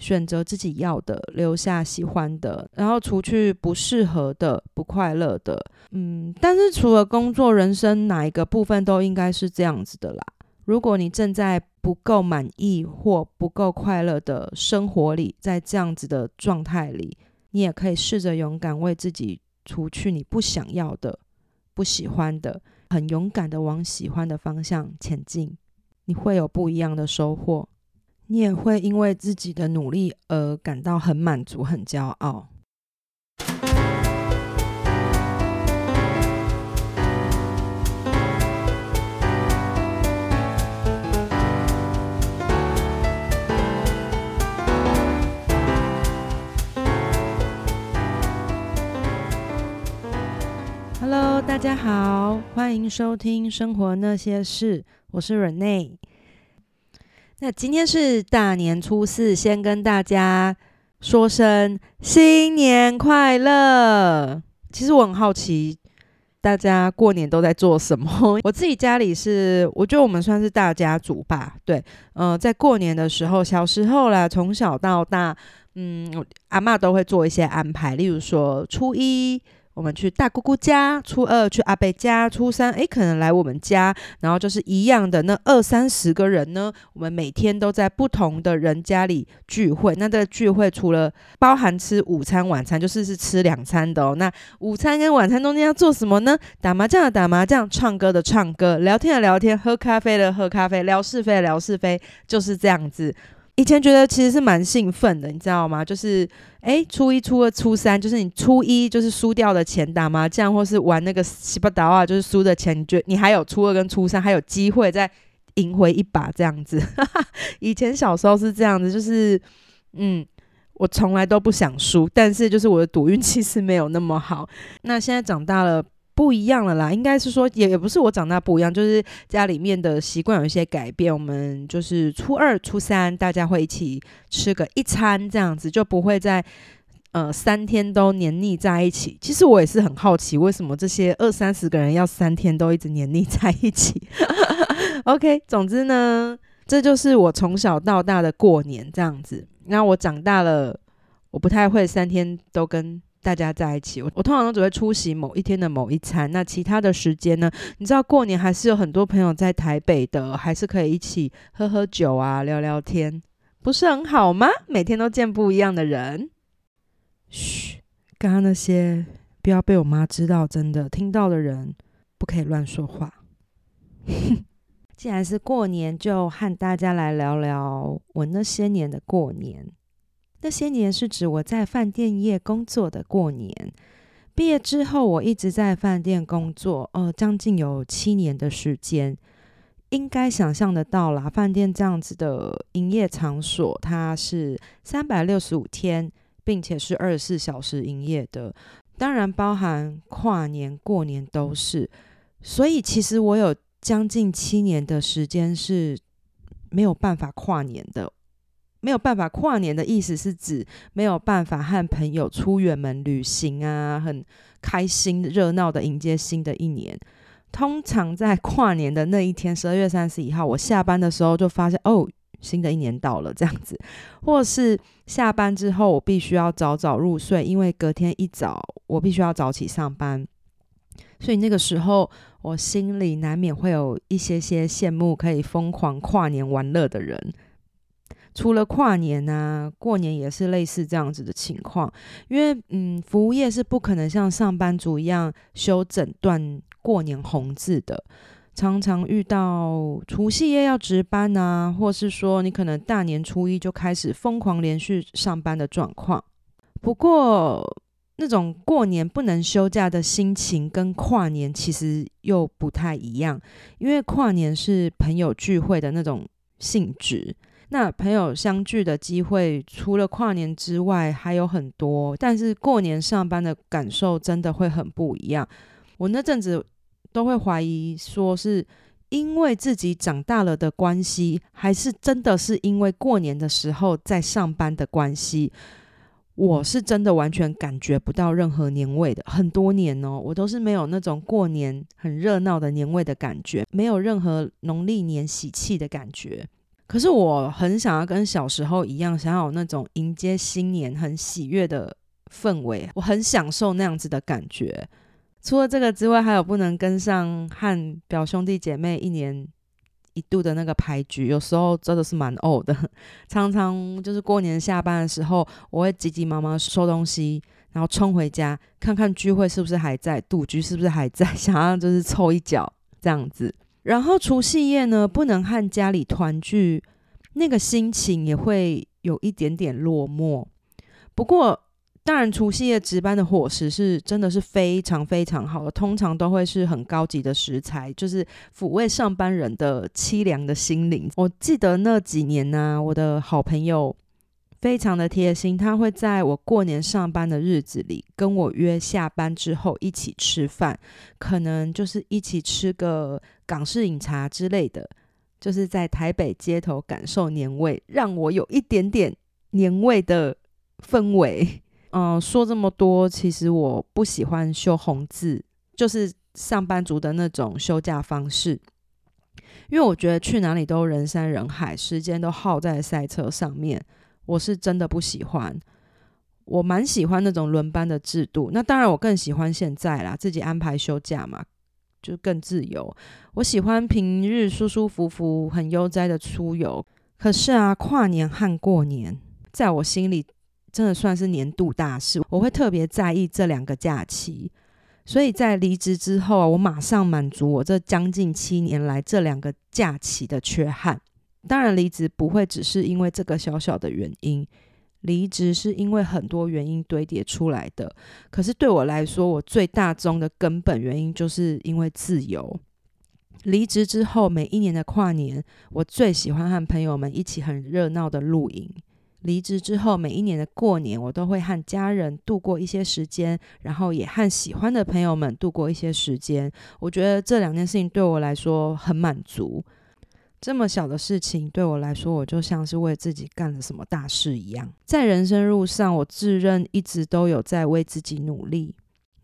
选择自己要的，留下喜欢的，然后除去不适合的、不快乐的。嗯，但是除了工作，人生哪一个部分都应该是这样子的啦。如果你正在不够满意或不够快乐的生活里，在这样子的状态里，你也可以试着勇敢为自己除去你不想要的、不喜欢的，很勇敢的往喜欢的方向前进，你会有不一样的收获。你也会因为自己的努力而感到很满足、很骄傲。Hello，大家好，欢迎收听《生活那些事》，我是 Rene。那今天是大年初四，先跟大家说声新年快乐。其实我很好奇，大家过年都在做什么？我自己家里是，我觉得我们算是大家族吧。对，嗯，在过年的时候，小时候啦，从小到大，嗯，阿妈都会做一些安排，例如说初一。我们去大姑姑家，初二去阿伯家，初三诶可能来我们家，然后就是一样的那二三十个人呢。我们每天都在不同的人家里聚会。那这个聚会除了包含吃午餐、晚餐，就是是吃两餐的哦。那午餐跟晚餐中间要做什么呢？打麻将的打麻将，唱歌的唱歌，聊天的聊天，喝咖啡的喝咖啡，聊是非聊是非，就是这样子。以前觉得其实是蛮兴奋的，你知道吗？就是，哎，初一、初二、初三，就是你初一就是输掉的钱打麻将，或是玩那个西巴达啊，就是输的钱，你觉得你还有初二跟初三还有机会再赢回一把这样子。以前小时候是这样子，就是，嗯，我从来都不想输，但是就是我的赌运气是没有那么好。那现在长大了。不一样了啦，应该是说也也不是我长大不一样，就是家里面的习惯有一些改变。我们就是初二、初三大家会一起吃个一餐，这样子就不会在呃三天都黏腻在一起。其实我也是很好奇，为什么这些二三十个人要三天都一直黏腻在一起？OK，总之呢，这就是我从小到大的过年这样子。那我长大了，我不太会三天都跟。大家在一起，我我通常都只会出席某一天的某一餐。那其他的时间呢？你知道过年还是有很多朋友在台北的，还是可以一起喝喝酒啊，聊聊天，不是很好吗？每天都见不一样的人。嘘，刚刚那些不要被我妈知道，真的听到的人不可以乱说话。既然是过年，就和大家来聊聊我那些年的过年。那些年是指我在饭店业工作的过年。毕业之后，我一直在饭店工作，呃，将近有七年的时间。应该想象得到啦，饭店这样子的营业场所，它是三百六十五天，并且是二十四小时营业的，当然包含跨年、过年都是。所以，其实我有将近七年的时间是没有办法跨年的。没有办法跨年的意思是指没有办法和朋友出远门旅行啊，很开心热闹的迎接新的一年。通常在跨年的那一天，十二月三十一号，我下班的时候就发现哦，新的一年到了这样子，或是下班之后我必须要早早入睡，因为隔天一早我必须要早起上班，所以那个时候我心里难免会有一些些羡慕可以疯狂跨年玩乐的人。除了跨年啊，过年也是类似这样子的情况，因为嗯，服务业是不可能像上班族一样休整段过年红字的，常常遇到除夕夜要值班啊，或是说你可能大年初一就开始疯狂连续上班的状况。不过那种过年不能休假的心情跟跨年其实又不太一样，因为跨年是朋友聚会的那种性质。那朋友相聚的机会，除了跨年之外还有很多，但是过年上班的感受真的会很不一样。我那阵子都会怀疑，说是因为自己长大了的关系，还是真的是因为过年的时候在上班的关系。我是真的完全感觉不到任何年味的，很多年哦，我都是没有那种过年很热闹的年味的感觉，没有任何农历年喜气的感觉。可是我很想要跟小时候一样，想要有那种迎接新年很喜悦的氛围，我很享受那样子的感觉。除了这个之外，还有不能跟上和表兄弟姐妹一年一度的那个牌局，有时候真的是蛮呕的。常常就是过年下班的时候，我会急急忙忙收东西，然后冲回家看看聚会是不是还在，赌局是不是还在，想要就是凑一脚这样子。然后除夕夜呢，不能和家里团聚，那个心情也会有一点点落寞。不过，当然，除夕夜值班的伙食是真的是非常非常好的，通常都会是很高级的食材，就是抚慰上班人的凄凉的心灵。我记得那几年呢，我的好朋友非常的贴心，他会在我过年上班的日子里跟我约下班之后一起吃饭，可能就是一起吃个港式饮茶之类的，就是在台北街头感受年味，让我有一点点年味的氛围。嗯，说这么多，其实我不喜欢休红字，就是上班族的那种休假方式，因为我觉得去哪里都人山人海，时间都耗在赛车上面，我是真的不喜欢。我蛮喜欢那种轮班的制度，那当然我更喜欢现在啦，自己安排休假嘛，就更自由。我喜欢平日舒舒服服、很悠哉的出游，可是啊，跨年和过年，在我心里。真的算是年度大事，我会特别在意这两个假期，所以在离职之后啊，我马上满足我这将近七年来这两个假期的缺憾。当然，离职不会只是因为这个小小的原因，离职是因为很多原因堆叠出来的。可是对我来说，我最大宗的根本原因就是因为自由。离职之后，每一年的跨年，我最喜欢和朋友们一起很热闹的露营。离职之后，每一年的过年，我都会和家人度过一些时间，然后也和喜欢的朋友们度过一些时间。我觉得这两件事情对我来说很满足。这么小的事情对我来说，我就像是为自己干了什么大事一样。在人生路上，我自认一直都有在为自己努力。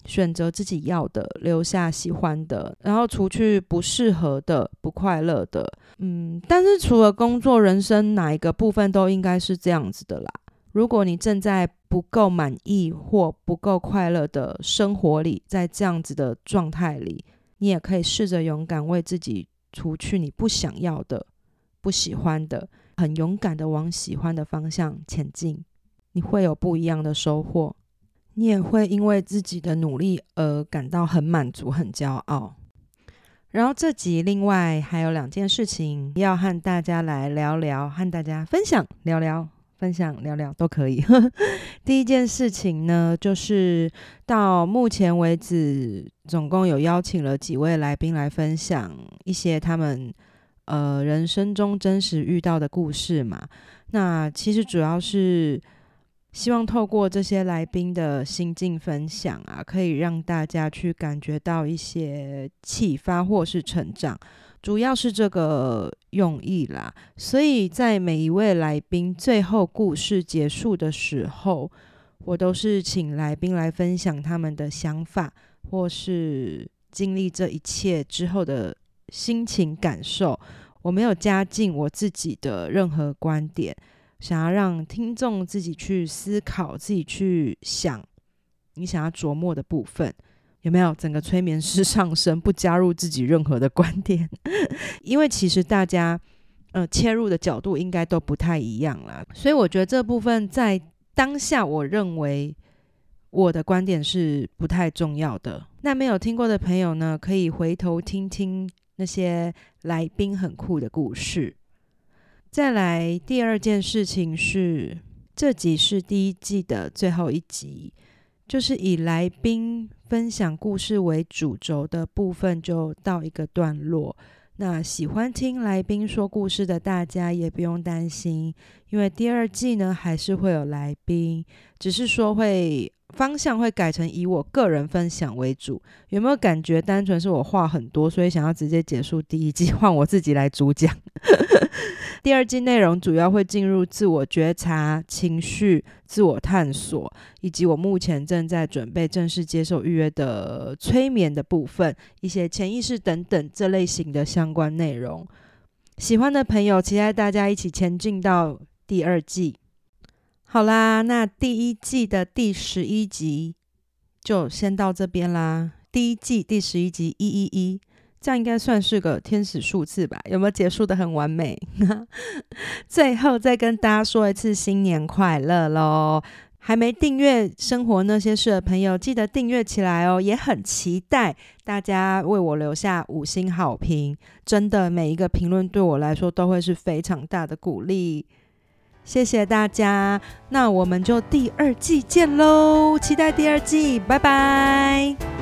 选择自己要的，留下喜欢的，然后除去不适合的、不快乐的。嗯，但是除了工作、人生哪一个部分都应该是这样子的啦。如果你正在不够满意或不够快乐的生活里，在这样子的状态里，你也可以试着勇敢为自己除去你不想要的、不喜欢的，很勇敢的往喜欢的方向前进，你会有不一样的收获。你也会因为自己的努力而感到很满足、很骄傲。然后这集另外还有两件事情要和大家来聊聊，和大家分享聊聊、分享聊聊都可以。第一件事情呢，就是到目前为止，总共有邀请了几位来宾来分享一些他们呃人生中真实遇到的故事嘛。那其实主要是。希望透过这些来宾的心境分享啊，可以让大家去感觉到一些启发或是成长，主要是这个用意啦。所以在每一位来宾最后故事结束的时候，我都是请来宾来分享他们的想法，或是经历这一切之后的心情感受。我没有加进我自己的任何观点。想要让听众自己去思考，自己去想，你想要琢磨的部分有没有？整个催眠师上身，不加入自己任何的观点，因为其实大家呃切入的角度应该都不太一样啦。所以我觉得这部分在当下，我认为我的观点是不太重要的。那没有听过的朋友呢，可以回头听听那些来宾很酷的故事。再来第二件事情是，这集是第一季的最后一集，就是以来宾分享故事为主轴的部分就到一个段落。那喜欢听来宾说故事的大家也不用担心，因为第二季呢还是会有来宾，只是说会。方向会改成以我个人分享为主，有没有感觉单纯是我话很多，所以想要直接结束第一季，换我自己来主讲？第二季内容主要会进入自我觉察、情绪、自我探索，以及我目前正在准备正式接受预约的催眠的部分，一些潜意识等等这类型的相关内容。喜欢的朋友，期待大家一起前进到第二季。好啦，那第一季的第十一集就先到这边啦。第一季第十一集一一一，这样应该算是个天使数字吧？有没有结束的很完美？最后再跟大家说一次新年快乐喽！还没订阅《生活那些事》的朋友，记得订阅起来哦！也很期待大家为我留下五星好评，真的每一个评论对我来说都会是非常大的鼓励。谢谢大家，那我们就第二季见喽！期待第二季，拜拜。